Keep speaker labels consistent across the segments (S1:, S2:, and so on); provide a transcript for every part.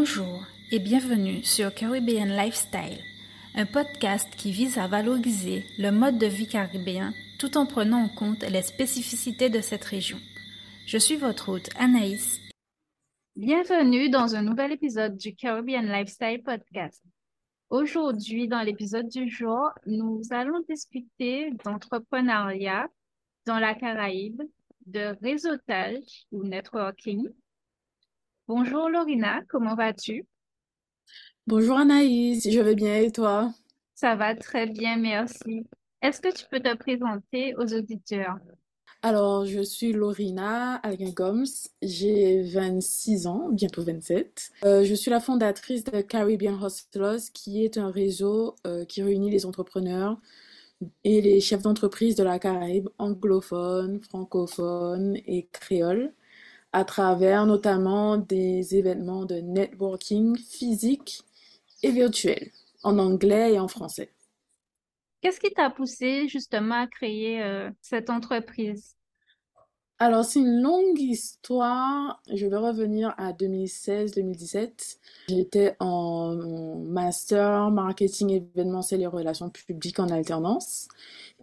S1: Bonjour et bienvenue sur Caribbean Lifestyle, un podcast qui vise à valoriser le mode de vie caribéen tout en prenant en compte les spécificités de cette région. Je suis votre hôte Anaïs. Bienvenue dans un nouvel épisode du Caribbean Lifestyle Podcast. Aujourd'hui, dans l'épisode du jour, nous allons discuter d'entrepreneuriat dans la Caraïbe, de réseautage ou networking, Bonjour Lorina, comment vas-tu?
S2: Bonjour Anaïs, je vais bien et toi?
S1: Ça va très bien, merci. Est-ce que tu peux te présenter aux auditeurs?
S2: Alors, je suis Lorina Alguin-Gomes, j'ai 26 ans, bientôt 27. Euh, je suis la fondatrice de Caribbean Hustlers, qui est un réseau euh, qui réunit les entrepreneurs et les chefs d'entreprise de la Caraïbe anglophones, francophones et créoles à travers notamment des événements de networking physique et virtuel, en anglais et en français.
S1: Qu'est-ce qui t'a poussé justement à créer euh, cette entreprise?
S2: Alors, c'est une longue histoire. Je vais revenir à 2016-2017. J'étais en master marketing événementiel et relations publiques en alternance.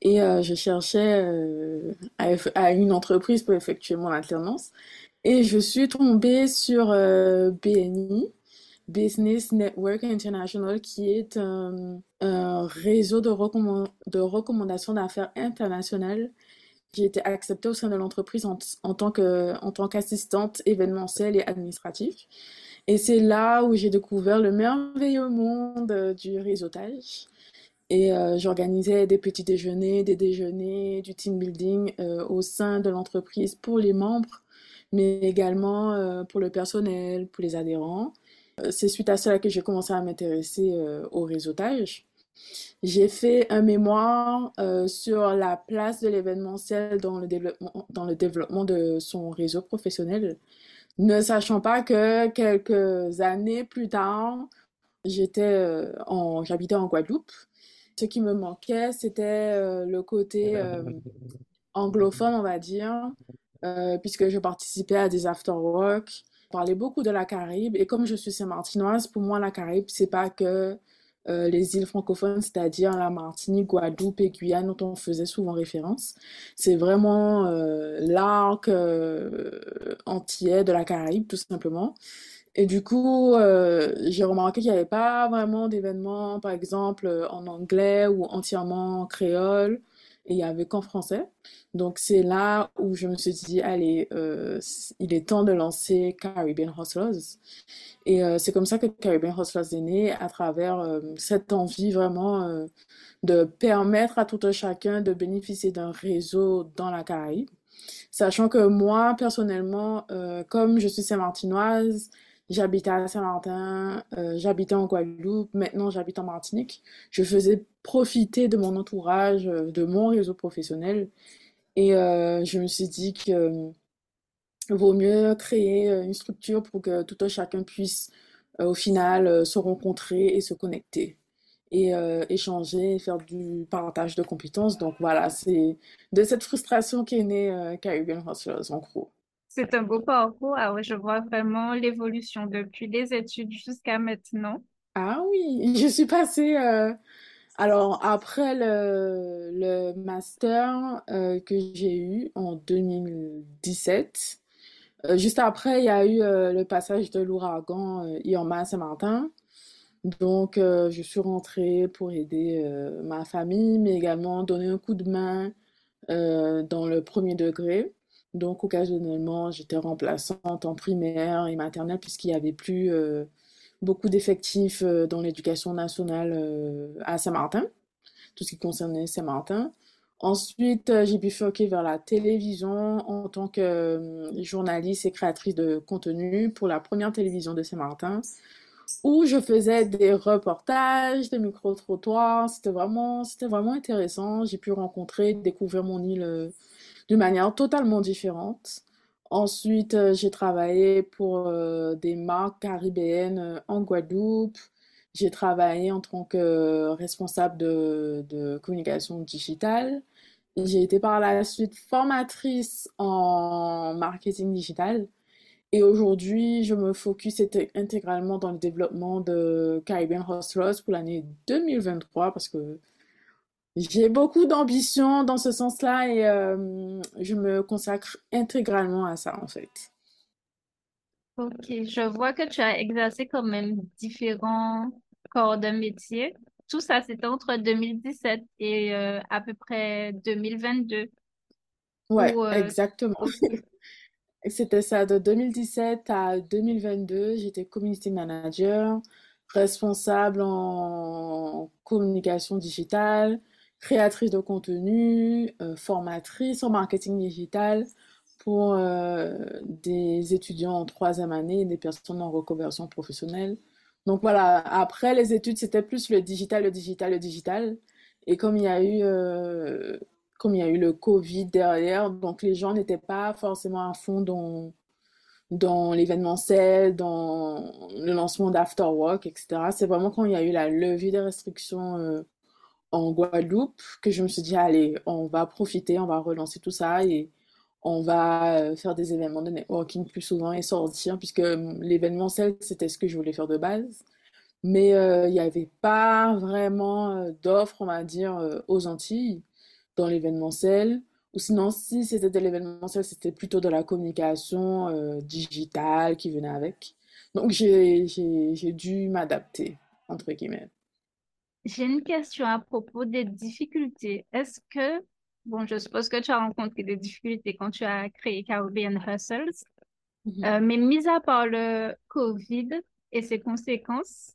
S2: Et euh, je cherchais euh, à, une entreprise pour effectuer mon alternance. Et je suis tombée sur euh, BNI, Business Network International, qui est un, réseau de, recommandations d'affaires internationales. J'ai été acceptée au sein de l'entreprise en, en, tant qu'assistante événementielle et administrative. Et c'est là où j'ai découvert le merveilleux monde euh, du réseautage. Et euh, j'organisais des petits déjeuners, des déjeuners, du team building au sein de l'entreprise pour les membres mais également euh, pour le personnel, pour les adhérents. Euh, c'est suite à cela que j'ai commencé à m'intéresser euh, au réseautage. J'ai fait un mémoire sur la place de l'événementiel dans le développement, dans le développement de son réseau professionnel, ne sachant pas que quelques années plus tard, j'étais en, j'habitais en Guadeloupe. Ce qui me manquait, c'était le côté anglophone, on va dire, euh, puisque je participais à des after-work. Je parlais beaucoup de la Caraïbe. Et comme je suis saint-martinoise, pour moi, la Caraïbe, c'est pas que euh, les îles francophones, c'est-à-dire la Martinique, Guadeloupe et Guyane, dont on faisait souvent référence. C'est vraiment euh, l'arc entier de la Caraïbe, tout simplement. Et du coup, j'ai remarqué qu'il n'y avait pas vraiment d'événements, par exemple, en anglais ou entièrement en créole et il n'y avait qu'en français. Donc c'est là où je me suis dit, allez, euh, il est temps de lancer Caribbean Hustlers. Et euh, c'est comme ça que Caribbean Hustlers est né, à travers euh, cette envie vraiment de permettre à tout un chacun de bénéficier d'un réseau dans la Caraïbe. Sachant que moi, personnellement, comme je suis saint-martinoise, J'habitais à Saint-Martin, euh, j'habitais en Guadeloupe, maintenant j'habite en Martinique. Je faisais profiter de mon entourage, euh, de mon réseau professionnel. Et euh, je me suis dit que vaut mieux créer une structure pour que tout un chacun puisse au final se rencontrer et se connecter et échanger, faire du partage de compétences. Donc voilà, c'est de cette frustration qu'est née Caribbean Hustlers en gros.
S1: C'est un beau parcours. Ah je vois vraiment l'évolution depuis les études jusqu'à maintenant.
S2: Ah oui, je suis passée. Euh, alors, après le, le master euh, que j'ai eu en 2017, euh, juste après, il y a eu le passage de l'ouragan Irma Saint-Martin. Donc, je suis rentrée pour aider ma famille, mais également donner un coup de main dans le premier degré. Donc, occasionnellement, j'étais remplaçante en primaire et maternelle puisqu'il n'y avait plus euh, beaucoup d'effectifs euh, dans l'éducation nationale euh, à Saint-Martin, tout ce qui concernait Saint-Martin. Ensuite, j'ai bifurqué vers la télévision en tant que journaliste et créatrice de contenu pour la première télévision de Saint-Martin, où je faisais des reportages, des micro-trottoirs. C'était vraiment, c'était vraiment intéressant. J'ai pu rencontrer, découvrir mon île d'une manière totalement différente. Ensuite, euh, j'ai travaillé pour euh, des marques caribéennes euh, en Guadeloupe. J'ai travaillé en tant que responsable de, de communication digitale. J'ai été par la suite formatrice en marketing digital. Et aujourd'hui, je me focus intégralement dans le développement de Caribbean Hustlers pour l'année 2023 parce que j'ai beaucoup d'ambition dans ce sens-là et euh, je me consacre intégralement à ça en fait.
S1: Ok, je vois que tu as exercé quand même différents corps de métier. Tout ça, c'était entre 2017 et euh, à peu près 2022.
S2: Ouais, euh, exactement. C'était ça, de 2017 à 2022, j'étais community manager, responsable en communication digitale, créatrice de contenu, euh, formatrice en marketing digital pour euh, des étudiants en troisième année des personnes en reconversion professionnelle. Donc voilà, après les études, c'était plus le digital, le digital, le digital. Et comme il y a eu, euh, comme il y a eu le Covid derrière, donc les gens n'étaient pas forcément à fond dans, dans l'événementiel, dans le lancement d'Afterwork, etc. C'est vraiment quand il y a eu la levée des restrictions en Guadeloupe que je me suis dit, allez, on va profiter, on va relancer tout ça et on va euh, faire des événements de networking plus souvent et sortir, puisque hum, l'événementiel, c'était ce que je voulais faire de base. Mais euh, il n'y avait pas vraiment euh, d'offres, on va dire, aux Antilles dans l'événementiel. Ou sinon, si c'était de l'événementiel, c'était plutôt de la communication digitale qui venait avec. Donc, j'ai dû m'adapter, entre guillemets.
S1: J'ai une question à propos des difficultés. Est-ce que, bon, je suppose que tu as rencontré des difficultés quand tu as créé Caribbean Hustles, mhm. euh, mais mis à part le COVID et ses conséquences,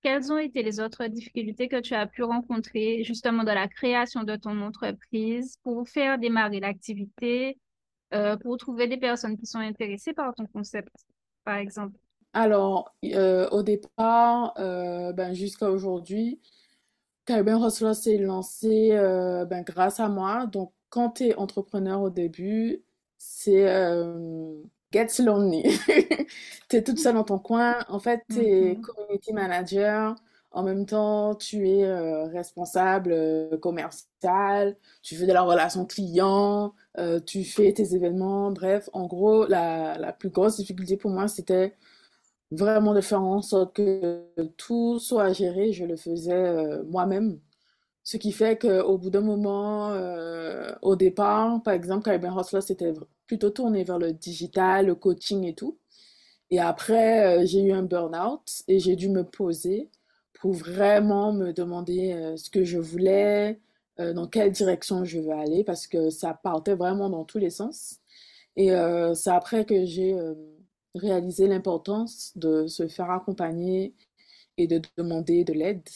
S1: quelles ont été les autres difficultés que tu as pu rencontrer justement dans la création de ton entreprise pour faire démarrer l'activité, euh, pour trouver des personnes qui sont intéressées par ton concept, par exemple?
S2: Alors, euh, au départ, ben, jusqu'à aujourd'hui, Caribbean Hustler s'est lancé euh, ben, grâce à moi. Donc, quand tu es entrepreneur au début, c'est euh, gets lonely. tu es toute seule dans ton coin. En fait, tu es mm-hmm. community manager. En même temps, tu es euh, responsable euh, commercial. Tu fais de la relation client. tu fais tes événements. Bref, en gros, la, la plus grosse difficulté pour moi, c'était vraiment de faire en sorte que tout soit géré. Je le faisais euh, moi-même. Ce qui fait qu'au bout d'un moment, euh, au départ, par exemple, Caribbean Hustler, c'était plutôt tourné vers le digital, le coaching et tout. Et après, euh, j'ai eu un burn-out et j'ai dû me poser pour vraiment me demander ce que je voulais, dans quelle direction je veux aller, parce que ça partait vraiment dans tous les sens. Et c'est après que j'ai réaliser l'importance de se faire accompagner et de demander de l'aide.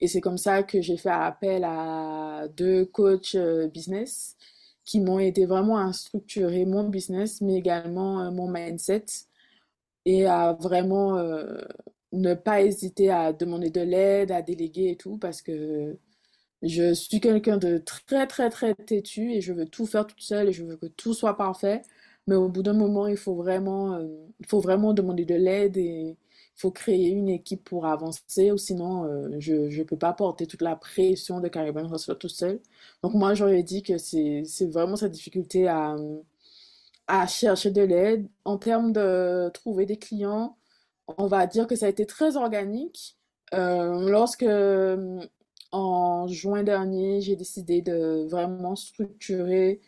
S2: Et c'est comme ça que j'ai fait appel à deux coachs euh, business qui m'ont aidé vraiment à structurer mon business, mais également euh, mon mindset et à vraiment euh, ne pas hésiter à demander de l'aide, à déléguer et tout, parce que je suis quelqu'un de très, très, très têtu et je veux tout faire toute seule et je veux que tout soit parfait. Mais au bout d'un moment, il faut vraiment, euh, faut vraiment demander de l'aide et il faut créer une équipe pour avancer, ou sinon, euh, je ne peux pas porter toute la pression de Caribbean Hustler tout seul. Donc moi, j'aurais dit que c'est vraiment cette difficulté à, à chercher de l'aide. En termes de trouver des clients, on va dire que ça a été très organique. Euh, lorsque en juin dernier, j'ai décidé de vraiment structurer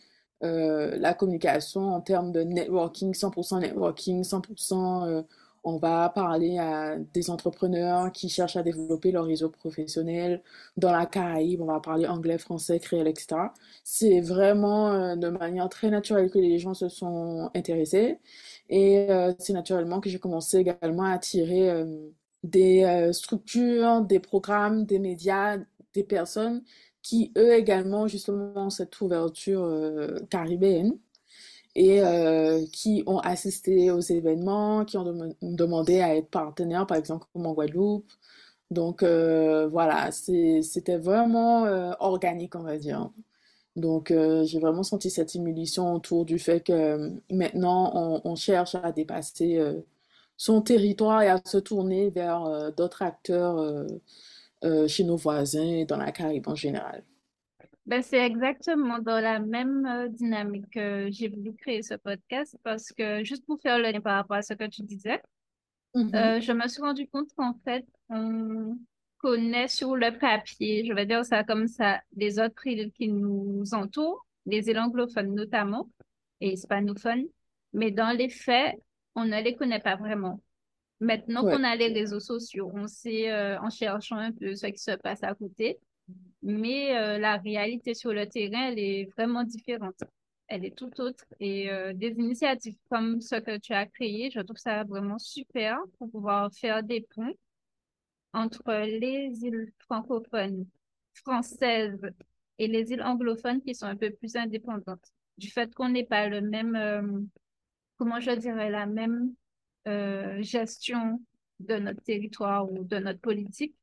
S2: euh, la communication en termes de networking, 100% networking, 100% euh, on va parler à des entrepreneurs qui cherchent à développer leur réseau professionnel. Dans la Caraïbe, on va parler anglais, français, créole, etc. C'est vraiment euh, de manière très naturelle que les gens se sont intéressés. Et c'est naturellement que j'ai commencé également à attirer des structures, des programmes, des médias, des personnes qui eux également justement ont cette ouverture euh, caribéenne et euh, qui ont assisté aux événements, qui ont demandé à être partenaires, par exemple comme en Guadeloupe. Donc euh, voilà, c'était vraiment organique, on va dire. Donc j'ai vraiment senti cette émulsion autour du fait que maintenant on, on cherche à dépasser son territoire et à se tourner vers d'autres acteurs euh, chez nos voisins et dans la Caraïbe en général.
S1: Ben, c'est exactement dans la même euh, dynamique que j'ai voulu créer ce podcast parce que, juste pour faire le lien par rapport à ce que tu disais,
S2: Mhm.
S1: euh, je me suis rendu compte qu'en fait, on connaît sur le papier, je vais dire ça comme ça, les autres îles qui nous entourent, les îles anglophones notamment et hispanophones, mais dans les faits, on ne les connaît pas vraiment. Maintenant qu'on a les réseaux sociaux, on sait, euh, en cherchant un peu ce qui se passe à côté, mais euh, la réalité sur le terrain, elle est vraiment différente. Elle est tout autre. Et euh, des initiatives comme ce que tu as créé, je trouve ça vraiment super pour pouvoir faire des ponts entre les îles francophones, françaises et les îles anglophones qui sont un peu plus indépendantes. Du fait qu'on n'ait pas le même, comment je dirais, la même euh, gestion de notre territoire ou de notre politique,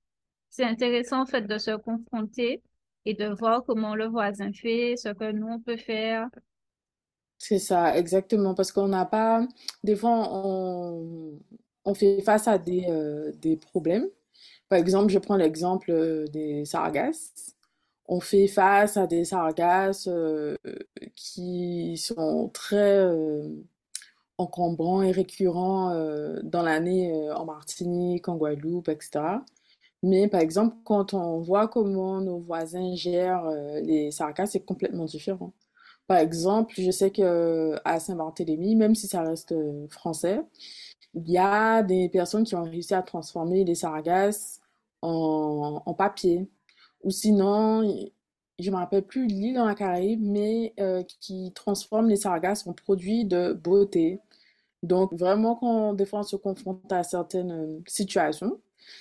S1: c'est intéressant en fait de se confronter et de voir comment le voisin fait, ce que nous on peut faire.
S2: c'est ça, exactement. Parce qu'on n'a pas, des fois, on, on fait face à des, euh, des problèmes. Par exemple, je prends l'exemple euh, des sargasses. On fait face à des sargasses qui sont très encombrants et récurrents euh, dans l'année euh, en Martinique, en Guadeloupe, etc. Mais par exemple, quand on voit comment nos voisins gèrent euh, les sargasses, c'est complètement différent. Par exemple, je sais que à Saint-Barthélemy, même si ça reste français, il y a des personnes qui ont réussi à transformer les sargasses en, en papier. Ou sinon, je ne me rappelle plus l'île dans la Caraïbe, mais euh, qui transforme les sargasses en produits de beauté. Donc, vraiment, quand des fois on se confronte à certaines euh, situations,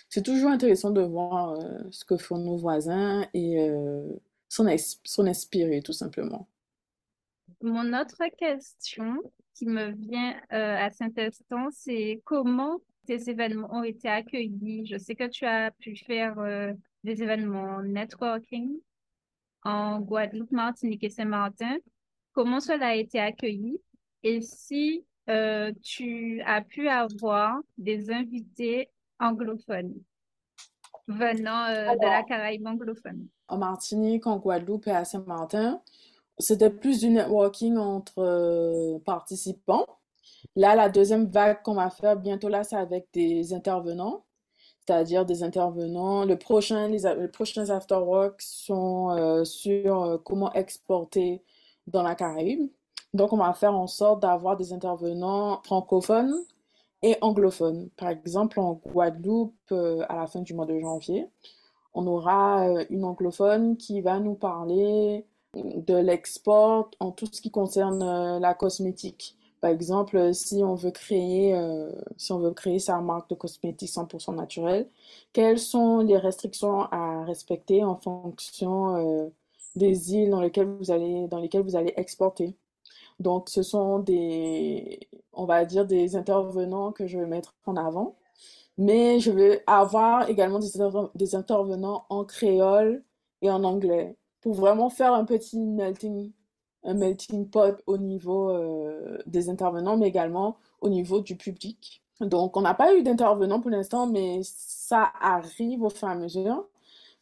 S2: c'est toujours intéressant de voir euh, ce que font nos voisins et euh, s'en ins- s'en inspirer, tout simplement.
S1: Mon autre question qui me vient à cet instant, c'est comment tes événements ont été accueillis? Je sais que tu as pu faire des événements networking en Guadeloupe, Martinique et Saint-Martin. Comment cela a été accueilli? Et si euh, tu as pu avoir des invités anglophones venant euh, de la Caraïbe anglophone?
S2: en Martinique, en Guadeloupe et à Saint-Martin, c'était plus du networking entre euh, participants. Là, la deuxième vague qu'on va faire bientôt, là, c'est avec des intervenants, c'est-à-dire des intervenants. Le prochain, les, les prochains afterworks sont euh, sur euh, comment exporter dans la Caraïbe. Donc, on va faire en sorte d'avoir des intervenants francophones et anglophones. Par exemple, en Guadeloupe, euh, à la fin du mois de janvier, on aura une anglophone qui va nous parler de l'export en tout ce qui concerne la cosmétique. Par exemple, si on veut créer, euh, si on veut créer sa marque de cosmétiques 100% naturelle, quelles sont les restrictions à respecter en fonction euh, des îles dans lesquelles vous allez, dans lesquelles vous allez exporter? Donc, ce sont des, on va dire, des intervenants que je vais mettre en avant. Mais je vais avoir également des, des intervenants en créole et en anglais pour vraiment faire un petit melting, un melting pot au niveau euh, des intervenants, mais également au niveau du public. Donc, on n'a pas eu d'intervenants pour l'instant, mais ça arrive au fur et à mesure.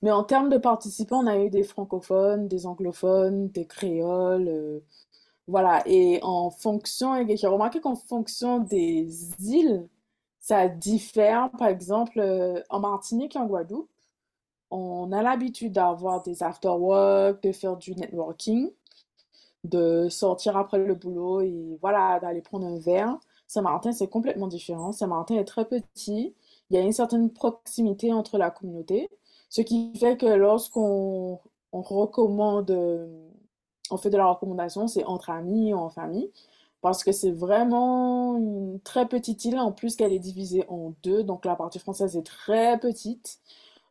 S2: Mais en termes de participants, on a eu des francophones, des anglophones, des créoles, euh, voilà, et en fonction, j'ai remarqué qu'en fonction des îles, ça diffère. Par exemple, euh, en Martinique et en Guadeloupe, on a l'habitude d'avoir des after-work, de faire du networking, de sortir après le boulot et voilà, d'aller prendre un verre. Saint-Martin, c'est complètement différent. Saint-Martin est très petit. Il y a une certaine proximité entre la communauté, ce qui fait que lorsqu'on on recommande on fait de la recommandation, c'est entre amis ou en famille, parce que c'est vraiment une très petite île, en plus qu'elle est divisée en deux, donc la partie française est très petite,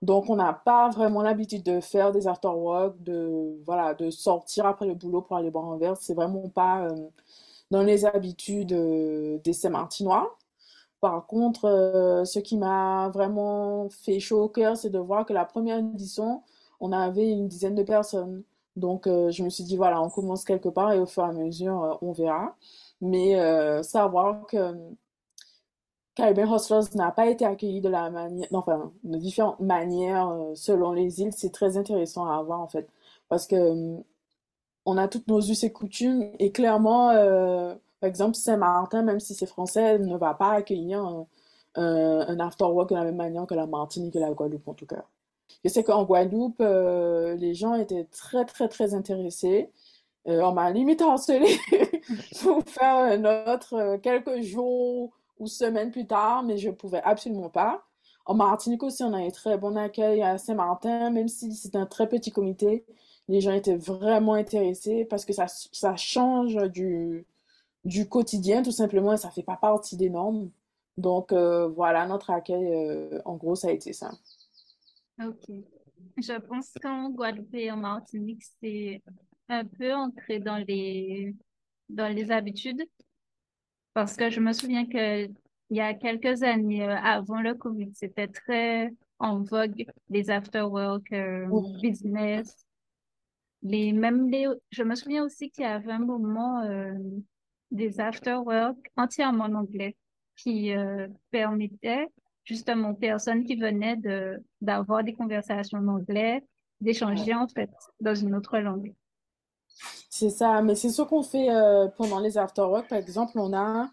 S2: donc on n'a pas vraiment l'habitude de faire des after-work, de, voilà, de sortir après le boulot pour aller boire un verre, c'est vraiment pas euh, dans les habitudes euh, des Saint-Martinois. Par contre, euh, ce qui m'a vraiment fait chaud au cœur, c'est de voir que la première édition, on avait une dizaine de personnes. Donc, je me suis dit, voilà, on commence quelque part et au fur et à mesure, on verra. Mais savoir que Caribbean Hustlers n'a pas été accueilli de la manière, enfin, de différentes manières euh, selon les îles, c'est très intéressant à voir en fait. parce que on a toutes nos us et coutumes et clairement, par exemple, Saint-Martin, même si c'est français, ne va pas accueillir un, after-work de la même manière que la Martinique et la Guadeloupe en tout cas. Je sais qu'en Guadeloupe, les gens étaient très très très intéressés. on m'a limite harcelé pour faire un autre quelques jours ou semaines plus tard, mais je pouvais absolument pas. En Martinique aussi, on a eu très bon accueil à Saint-Martin, même si c'est un très petit comité. Les gens étaient vraiment intéressés parce que ça, ça change du, du quotidien, tout simplement, et ça fait pas partie des normes. Donc, euh, voilà, notre accueil, euh, en gros, ça a été ça.
S1: Ok. Je pense qu'en Guadeloupe et en Martinique, c'est un peu ancré dans les, dans les habitudes. Parce que je me souviens que il y a quelques années, euh, avant le Covid, c'était très en vogue, les after-work, euh, business. Les, même les, je me souviens aussi qu'il y avait un moment euh, des after-work entièrement en anglais qui permettaient justement aux personnes qui venaient de, d'avoir des conversations en anglais, d'échanger en fait dans une autre langue.
S2: C'est ça, mais c'est ce qu'on fait pendant les after-work. Par exemple, on a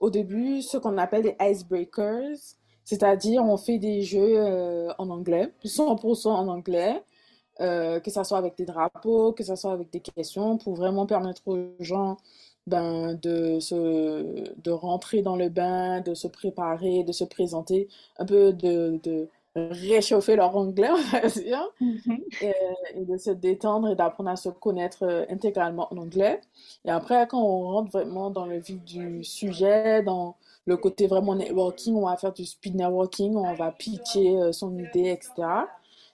S2: au début ce qu'on appelle des icebreakers, c'est-à-dire on fait des jeux euh, en anglais, 100% en anglais, euh, que ça soit avec des drapeaux, que ça soit avec des questions, pour vraiment permettre aux gens ben, de, se, de rentrer dans le bain, de se préparer, de se présenter, un peu de réchauffer leur anglais, on va dire, mhm. et, de se détendre et d'apprendre à se connaître euh, intégralement en anglais. Et après, quand on rentre vraiment dans le vif du sujet, dans le côté vraiment networking, on va faire du speed networking, on va pitcher euh, son idée, etc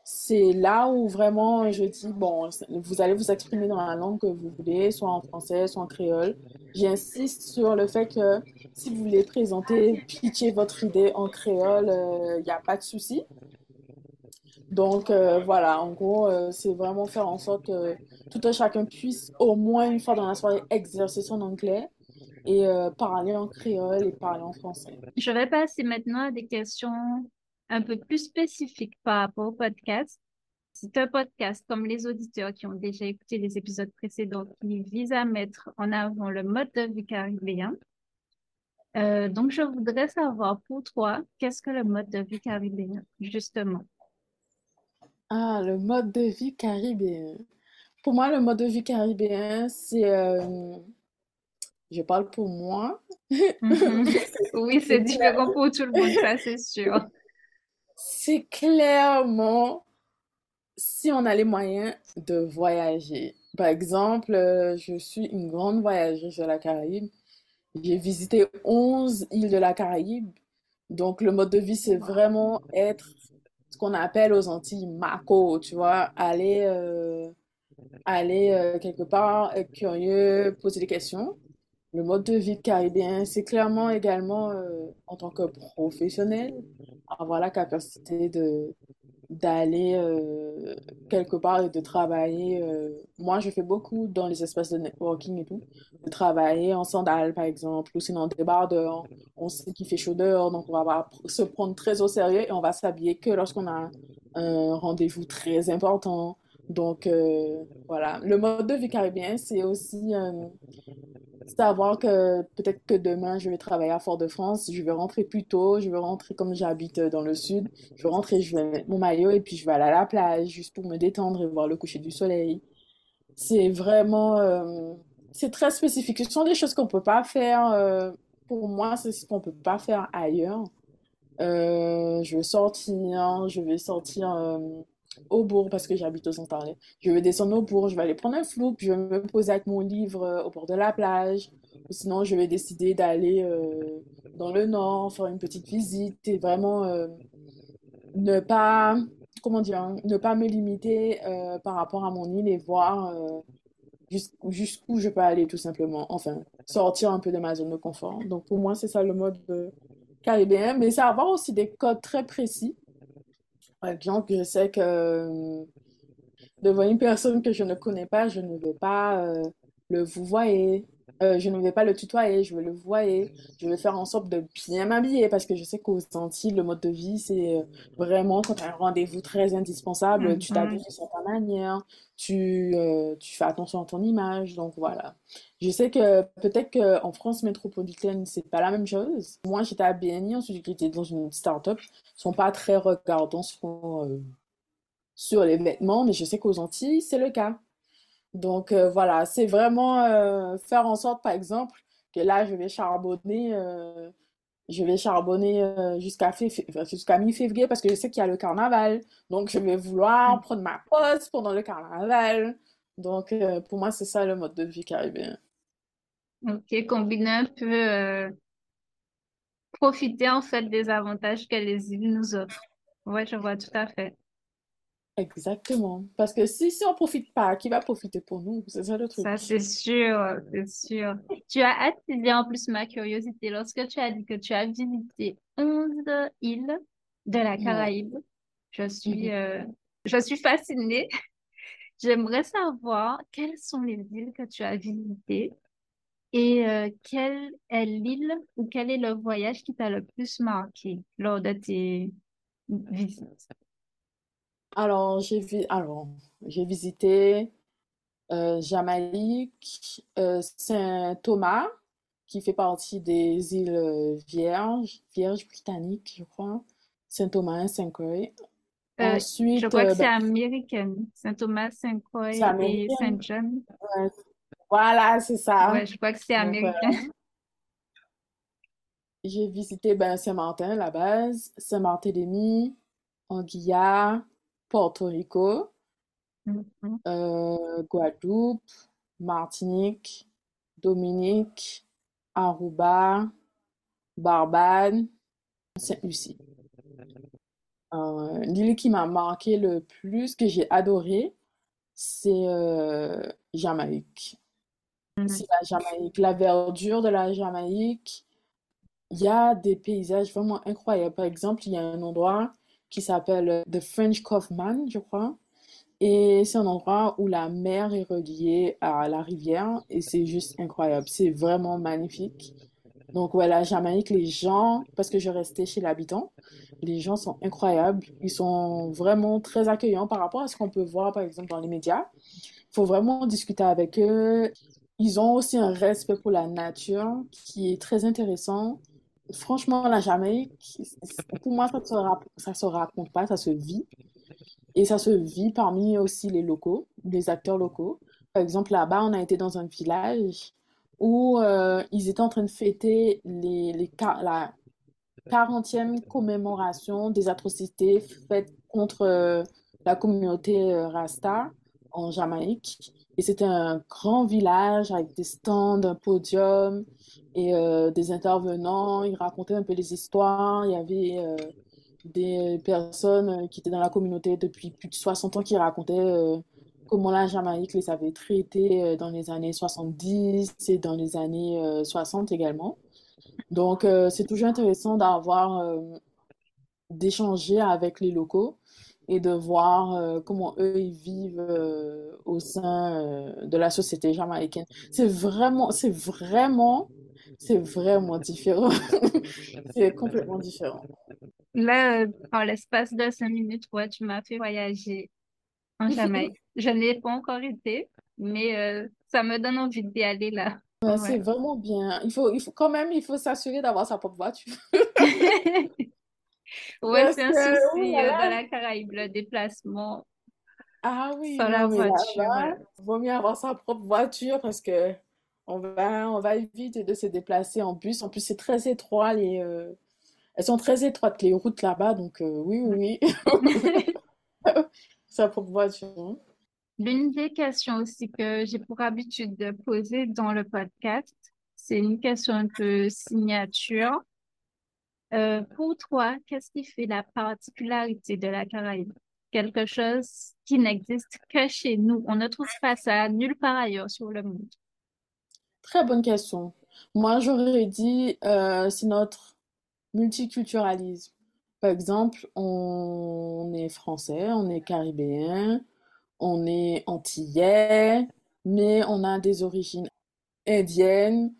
S2: c'est là où vraiment je dis, bon, vous allez vous exprimer dans la langue que vous voulez, soit en français, soit en créole. J'insiste sur le fait que si vous voulez présenter, pitcher votre idée en créole, il euh, n'y a pas de souci. Donc euh, voilà, en gros, euh, c'est vraiment faire en sorte que tout un chacun puisse au moins une fois dans la soirée exercer son anglais et parler en créole et parler en français.
S1: Je vais passer maintenant à des questions un peu plus spécifique par rapport au podcast. C'est un podcast comme les auditeurs qui ont déjà écouté les épisodes précédents qui vise à mettre en avant le mode de vie caribéen. Euh, donc, je voudrais savoir pour toi, qu'est-ce que le mode de vie caribéen, justement?
S2: Ah, le mode de vie caribéen. Pour moi, le mode de vie caribéen, c'est... Euh, je parle pour moi.
S1: Mm-hmm. oui, c'est différent pour tout le monde, ça c'est sûr
S2: c'est clairement si on a les moyens de voyager. Par exemple, euh, je suis une grande voyageuse de la Caraïbe. J'ai visité 11 îles de la Caraïbe. Donc, le mode de vie, c'est vraiment être ce qu'on appelle aux Antilles Mako, tu vois, aller, euh, aller euh, quelque part, être curieux, poser des questions. Le mode de vie caribéen, c'est clairement également, euh, en tant que professionnel, avoir la capacité de d'aller euh, quelque part et de travailler. Euh, moi, je fais beaucoup dans les espaces de networking et tout, de travailler en sandales, par exemple, ou sinon dehors. On sait qu'il fait chaud dehors, donc on va se prendre très au sérieux et on va s'habiller que lorsqu'on a un rendez-vous très important. Donc, voilà. Le mode de vie caribéen, c'est aussi savoir que peut-être que demain, je vais travailler à Fort-de-France, je vais rentrer plus tôt, je vais rentrer comme j'habite dans le sud, je vais rentrer, je vais mettre mon maillot et puis je vais aller à la plage juste pour me détendre et voir le coucher du soleil. C'est vraiment, euh, c'est très spécifique. Ce sont des choses qu'on peut pas faire, euh, pour moi, c'est ce qu'on peut pas faire ailleurs. Euh, je vais sortir, je vais sortir au bourg parce que j'habite aux Antilles. Je vais descendre au bourg, je vais aller prendre un flou, puis je vais me poser avec mon livre euh, au bord de la plage. Ou sinon, je vais décider d'aller euh, dans le nord, faire une petite visite et vraiment euh, ne pas, comment dire, hein, ne pas me limiter par rapport à mon île et voir jusqu'où je peux aller tout simplement. Enfin, sortir un peu de ma zone de confort. Donc pour moi, c'est ça le mode caribéen. Mais ça avoir aussi des codes très précis par exemple, je sais que euh, devant une personne que je ne connais pas, je ne vais pas euh, le vous voyez. Euh, je ne vais pas le tutoyer, je vais le voyer. Je vais faire en sorte de bien m'habiller parce que je sais qu'aux Antilles, le mode de vie, c'est euh, vraiment quand tu as un rendez-vous très indispensable, tu t'habilles
S1: Mhm.
S2: de certaine manière, tu, euh, tu fais attention à ton image. Donc voilà. Je sais que peut-être qu'en France métropolitaine, c'est pas la même chose. Moi, j'étais à BNI, ensuite j'étais dans une start-up. Ils sont pas très regardants sur, euh, sur les vêtements, mais je sais qu'aux Antilles, c'est le cas. Donc euh, voilà, c'est vraiment euh, faire en sorte, par exemple, que là, je vais charbonner, euh, je vais charbonner jusqu'à mi-février parce que je sais qu'il y a le carnaval. Donc je vais vouloir prendre ma pause pendant le carnaval. Donc pour moi, c'est ça le mode de vie caribéen.
S1: Ok, combiner un peu, profiter en fait des avantages que les îles nous offrent. Ouais, je vois tout à fait.
S2: Exactement. Parce que si, si on profite pas, qui va profiter pour nous? C'est ça le
S1: Ça,
S2: truc.
S1: c'est sûr, c'est sûr. Tu as attisé en plus ma curiosité lorsque tu as dit que tu as visité 11 îles de la
S2: Ouais.
S1: Caraïbe. Je suis,
S2: Mhm.
S1: euh, je suis fascinée. J'aimerais savoir quelles sont les îles que tu as visitées et euh, quelle est l'île ou quel est le voyage qui t'a le plus marqué lors de tes visites?
S2: Alors, j'ai vi- alors, j'ai visité euh, Jamaïque, euh, Saint-Thomas, qui fait partie des îles euh, Vierges, Vierges britanniques, je crois. Saint-Thomas, Saint-Croix.
S1: Euh, je
S2: Ensuite,
S1: crois que
S2: euh,
S1: c'est
S2: ben,
S1: américaine. Saint-Thomas,
S2: c'est
S1: Saint-Croix et
S2: américain.
S1: Saint-John.
S2: Ouais. Voilà, c'est ça.
S1: Ouais, je crois que c'est
S2: Donc,
S1: américain.
S2: J'ai visité ben, Saint-Martin, la base, Saint-Barthélemy, Anguilla, Porto Rico,
S1: Mhm.
S2: euh, Guadeloupe, Martinique, Dominique, Aruba, Barbade, Sainte-Lucie. Euh, l'île qui m'a marqué le plus, que j'ai adoré, c'est euh, Jamaïque.
S1: Mhm.
S2: C'est la Jamaïque, la verdure de la Jamaïque. Il y a des paysages vraiment incroyables. Par exemple, il y a un endroit qui s'appelle euh, The French Kaufman, je crois. Et c'est un endroit où la mer est reliée à la rivière et c'est juste incroyable. C'est vraiment magnifique. Donc, ouais, la Jamaïque, les gens, parce que je restais chez l'habitant, les gens sont incroyables. Ils sont vraiment très accueillants par rapport à ce qu'on peut voir, par exemple, dans les médias. Il faut vraiment discuter avec eux. Ils ont aussi un respect pour la nature qui est très intéressant. Franchement, la Jamaïque, pour moi, ça se, se raconte pas, ça se vit. Et ça se vit parmi aussi les locaux, les acteurs locaux. Par exemple, là-bas, on a été dans un village où euh, ils étaient en train de fêter les, les, la 40e commémoration des atrocités faites contre euh, la communauté euh, Rasta en Jamaïque. Et c'était un grand village avec des stands, un podium et euh, des intervenants. Ils racontaient un peu les histoires. Il y avait euh, des personnes euh, qui étaient dans la communauté depuis plus de 60 ans qui racontaient comment la Jamaïque les avait traités dans les années 70 et dans les années euh, 60 également. Donc, c'est toujours intéressant d'avoir, d'échanger avec les locaux et de voir comment eux ils vivent au sein de la société jamaïcaine. C'est vraiment, c'est vraiment, c'est vraiment différent. C'est complètement différent.
S1: Là, en l'espace de cinq minutes, ouais, tu m'as fait voyager en Jamaïque. Je n'ai pas encore été, mais euh, ça me donne envie d'y aller là.
S2: Ouais, c'est vraiment bien. Il faut, il faut quand même, il faut s'assurer d'avoir sa propre voiture.
S1: Ouais, c'est un
S2: oh
S1: souci euh, dans la Caraïbe, le déplacement
S2: ah oui,
S1: sans la
S2: non, mais
S1: voiture.
S2: vaut mieux avoir sa propre voiture parce que on va, on va éviter de se déplacer en bus. En plus, c'est très étroit, les, euh, elles sont très étroites, les routes là-bas. Donc, euh, oui, oui, oui. Sa propre voiture.
S1: L'une des questions aussi que j'ai pour habitude de poser dans le podcast, c'est une question un peu signature. Euh, pour toi, qu'est-ce qui fait la particularité de la Caraïbe? Quelque chose qui n'existe que chez nous. On ne trouve pas ça nulle part ailleurs sur le monde.
S2: Très bonne question. Moi, j'aurais dit, euh, c'est notre multiculturalisme. Par exemple, on est français, on est caribéen, on est antillais, mais on a des origines indiennes,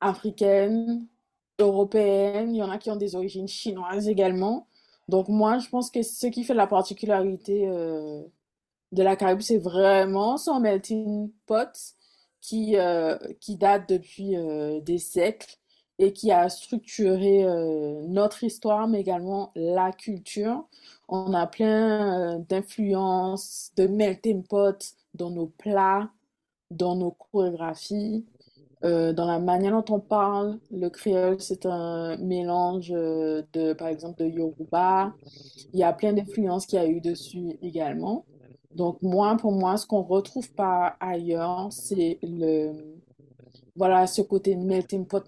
S2: africaines, européennes. Il y en a qui ont des origines chinoises également. Donc moi, je pense que ce qui fait la particularité euh, de la Caraïbe, c'est vraiment son melting pot qui, euh, qui date depuis euh, des siècles et qui a structuré notre histoire, mais également la culture. On a plein d'influences, de melting pot dans nos plats, dans nos chorégraphies, dans la manière dont on parle. Le créole, c'est un mélange de, par exemple, de Yoruba. Il y a plein d'influences qu'il y a eu dessus également. Donc, moi, pour moi, ce qu'on ne retrouve pas ailleurs, c'est le, voilà, ce côté melting pot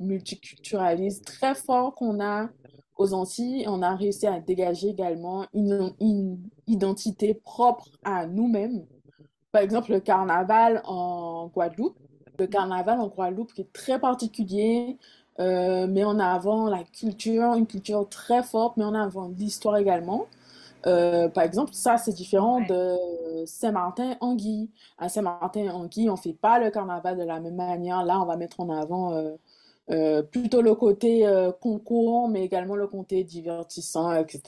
S2: multiculturaliste très fort qu'on a aux Antilles. On a réussi à dégager également une, identité propre à nous-mêmes. Par exemple, le carnaval en Guadeloupe. Le carnaval en Guadeloupe qui est très particulier, euh, met en avant la culture, une culture très forte, mais en avant l'histoire également. Euh, par exemple, ça, c'est différent de Saint-Martin-en-Guy. À Saint-Martin-en-Guy, on ne fait pas le carnaval de la même manière. Là, on va mettre en avant euh, euh, plutôt le côté concours, mais également le côté divertissant, etc.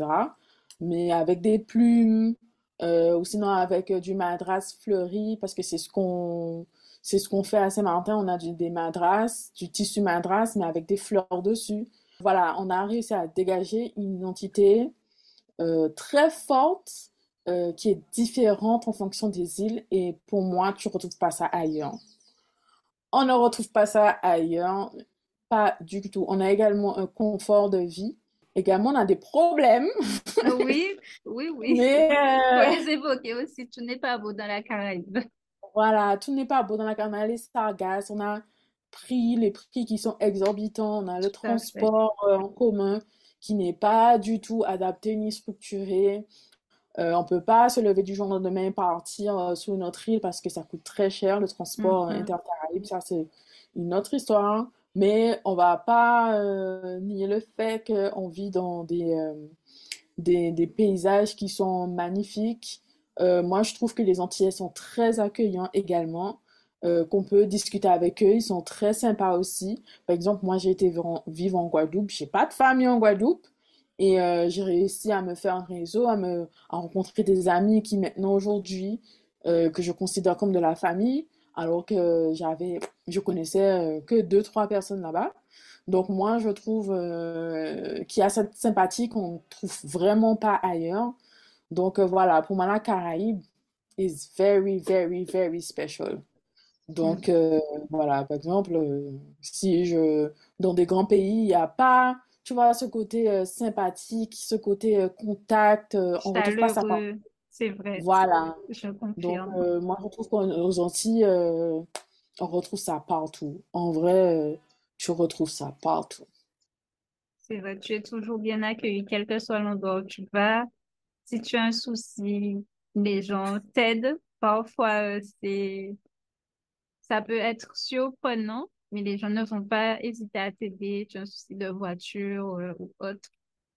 S2: Mais avec des plumes, ou sinon avec du madras fleuri, parce que c'est ce qu'on c'est ce qu'on fait à Saint-Martin. On a du, des madras, du tissu madras, mais avec des fleurs dessus. Voilà, on a réussi à dégager une identité très forte euh, qui est différente en fonction des îles et pour moi, tu ne retrouves pas ça ailleurs. On ne retrouve pas ça ailleurs, pas du tout. On a également un confort de vie. Également, on a des problèmes.
S1: oui, oui, oui. Mais euh... les évoquer aussi. Tout n'est pas beau dans la Caraïbe.
S2: Voilà, tout n'est pas beau dans la Caraïbe. Les sargasses, on a pris les prix qui sont exorbitants. On a le transport euh, en commun qui n'est pas du tout adapté ni structuré. Euh, on ne peut pas se lever du jour au lendemain et partir euh, sur une autre île parce que ça coûte très cher, le transport mm intercaraïbe. Ça, c'est une autre histoire. Mais on ne va pas euh, nier le fait qu'on vit dans des, des, des, paysages qui sont magnifiques. moi, je trouve que les Antillais sont très accueillants également. Euh, qu'on peut discuter avec eux. Ils sont très sympas aussi. Par exemple, moi, j'ai été vivre en Guadeloupe. J'ai pas de famille en Guadeloupe. Et euh, j'ai réussi à me faire un réseau, à, me, rencontrer des amis qui maintenant aujourd'hui, euh, que je considère comme de la famille, alors que j'avais, je connaissais que deux, trois personnes là-bas. Donc moi, je trouve qu'il y a cette sympathie qu'on ne trouve vraiment pas ailleurs. Donc voilà, pour moi, la Caraïbe is very, very, very special. Donc, euh, voilà, par exemple, euh, si je, dans des grands pays, il n'y a pas, tu vois, ce côté euh, sympathique, ce côté contact, on ne retrouve pas ça.
S1: C'est vrai.
S2: Voilà.
S1: Je confirme.
S2: Donc, moi, je trouve qu'aux Antilles, on retrouve ça partout. En vrai, tu retrouves ça partout.
S1: C'est vrai, tu es toujours bien accueilli, quel que soit l'endroit où tu vas. Si tu as un souci, les gens t'aident. Parfois, c'est ça peut être surprenant, mais les gens ne vont pas hésiter à t'aider. Tu as un souci de voiture euh, ou autre.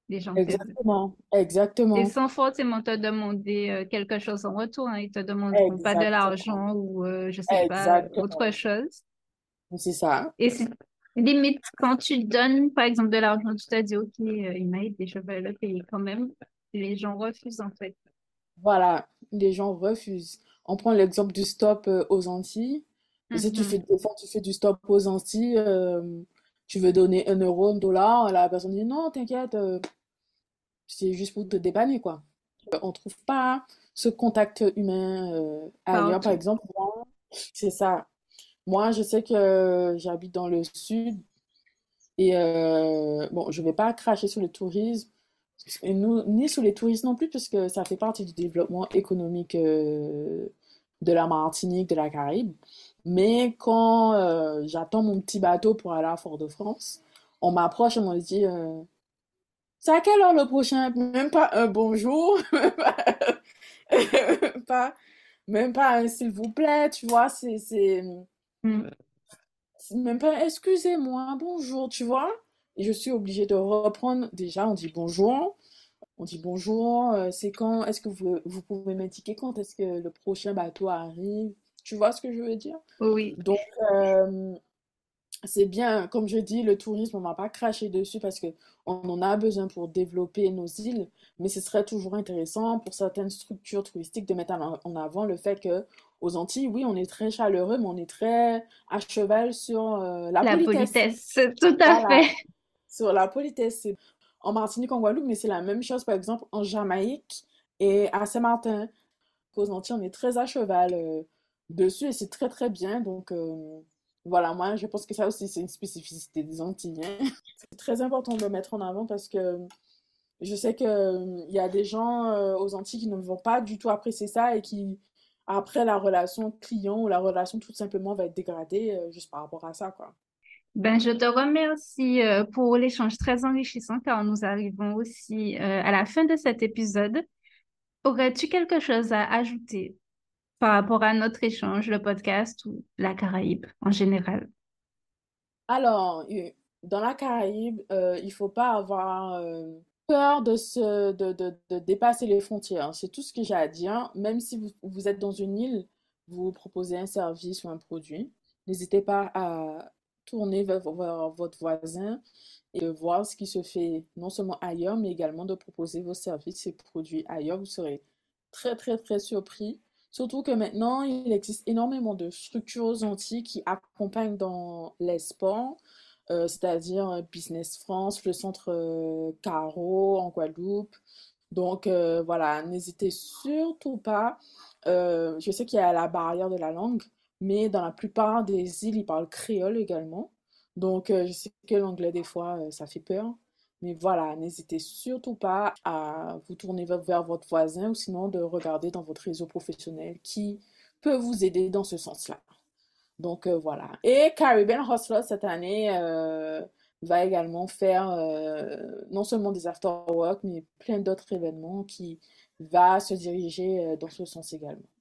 S1: Les gens
S2: Exactement, exactement.
S1: Et sans forcément te demander euh, quelque chose en retour. Hein. Ils te demandent pas de l'argent ou, euh, je sais pas, autre chose.
S2: C'est ça.
S1: Et limite, quand tu donnes, par exemple, de l'argent, tu te dis, OK, il m'a aidé, je vais le payer quand même. Les gens refusent, en fait.
S2: Voilà, les gens refusent. On prend l'exemple du stop aux Antilles. Si tu fais, des fois, tu fais du stop aux Antilles, euh, tu veux donner un euro, un dollar, la personne dit non, t'inquiète, euh, c'est juste pour te dépanner, quoi. On trouve pas ce contact humain euh, ailleurs, par exemple. c'est ça. Moi, je sais que j'habite dans le sud et bon, je vais pas cracher sur le tourisme, ni sur les touristes non plus, parce que ça fait partie du développement économique de la Martinique, de la Caraïbe. Mais quand euh, j'attends mon petit bateau pour aller à Fort-de-France, on m'approche et on me dit euh, C'est à quelle heure le prochain? Même pas un bonjour, pas, même pas un s'il vous plaît, tu vois, c'est. Mm. Même pas excusez-moi, bonjour, tu vois. Et je suis obligée de reprendre. Déjà, on dit bonjour. On dit bonjour, euh, c'est quand? Est-ce que vous, vous pouvez m'indiquer quand est-ce que le prochain bateau arrive? Tu vois ce que je veux dire?
S1: Oui.
S2: Donc, euh, c'est bien, comme je dis, le tourisme, on ne va pas cracher dessus parce qu'on en a besoin pour développer nos îles, mais ce serait toujours intéressant pour certaines structures touristiques de mettre en avant le fait que aux Antilles, oui, on est très chaleureux, mais on est très à cheval sur euh, la,
S1: la politesse. tout à fait.
S2: Sur la politesse. En Martinique, en Guadeloupe, mais c'est la même chose, par exemple, en Jamaïque et à Saint-Martin. Aux Antilles, on est très à cheval euh, dessus et c'est très, très bien. Donc, euh, voilà, moi, je pense que ça aussi, c'est une spécificité des Antilles. Hein. C'est très important de mettre en avant parce que je sais qu'il y a des gens aux Antilles qui ne vont pas du tout apprécier ça et qui après, la relation client ou la relation tout simplement va être dégradée euh, juste par rapport à ça, quoi.
S1: Ben, je te remercie euh, pour l'échange très enrichissant car nous arrivons aussi euh, à la fin de cet épisode. Aurais-tu quelque chose à ajouter? Par rapport à notre échange, le podcast ou la Caraïbe en général?
S2: Alors, dans la Caraïbe, il ne faut pas avoir peur de, se, de, de, de dépasser les frontières. C'est tout ce que j'ai à dire. Même si vous, vous, êtes dans une île, vous proposez un service ou un produit, n'hésitez pas à tourner vers, vers, votre voisin et voir ce qui se fait non seulement ailleurs, mais également de proposer vos services et produits ailleurs. Vous serez très, très, très surpris. Surtout que maintenant, il existe énormément de structures anti qui accompagnent dans les sports, euh, c'est-à-dire euh, Business France, le centre euh, Caro en Guadeloupe. Donc voilà, n'hésitez surtout pas. je sais qu'il y a la barrière de la langue, mais dans la plupart des îles, ils parlent créole également. Donc je sais que l'anglais, des fois, ça fait peur. Mais voilà, n'hésitez surtout pas à vous tourner vers votre voisin ou sinon de regarder dans votre réseau professionnel qui peut vous aider dans ce sens-là. Donc euh, voilà. Et Caribbean Hustler cette année euh, va également faire euh, non seulement des after-work, mais plein d'autres événements qui va se diriger dans ce sens également.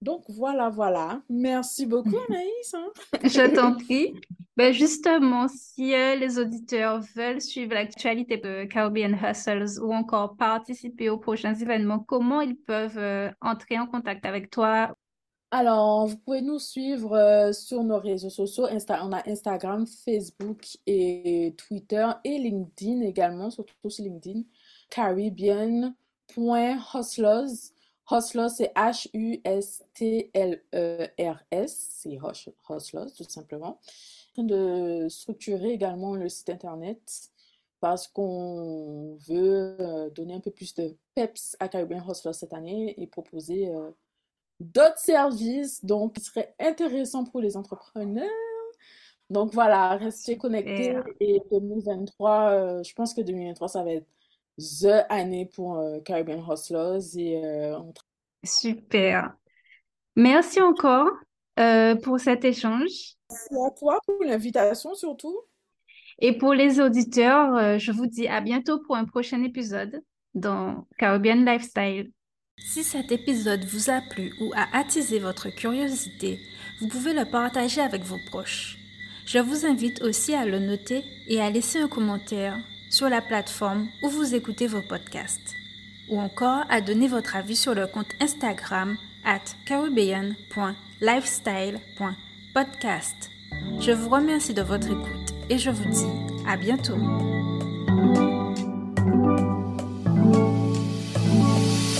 S2: Donc voilà, voilà. Merci beaucoup Anaïs. Hein.
S1: Je t'en prie. Ben justement, si les auditeurs veulent suivre l'actualité de Caribbean Hustles ou encore participer aux prochains événements, comment ils peuvent entrer en contact avec toi?
S2: Alors, vous pouvez nous suivre euh, sur nos réseaux sociaux. on a Instagram, Facebook et Twitter et LinkedIn également, surtout sur LinkedIn. Caribbean.hustlers. Hustlers, c'est H-U-S-T-L-E-R-S. C'est Hustlers, tout simplement. De structurer également le site internet parce qu'on veut euh, donner un peu plus de peps à Caribbean Hustlers cette année et proposer euh, d'autres services, donc qui seraient intéressants pour les entrepreneurs. Donc voilà, restez connectés. Et 2023, euh, je pense que 2023, ça va être the année pour euh, Caribbean Hustlers. Et, euh,
S1: Super. Merci encore pour cet échange.
S2: Merci à toi pour l'invitation surtout.
S1: Et pour les auditeurs, je vous dis à bientôt pour un prochain épisode dans Caribbean Lifestyle. Si cet épisode vous a plu ou a attisé votre curiosité, vous pouvez le partager avec vos proches. Je vous invite aussi à le noter et à laisser un commentaire sur la plateforme où vous écoutez vos podcasts, ou encore à donner votre avis sur le compte Instagram at caribbean.lifestyle.podcast. Je vous remercie de votre écoute et je vous dis à bientôt.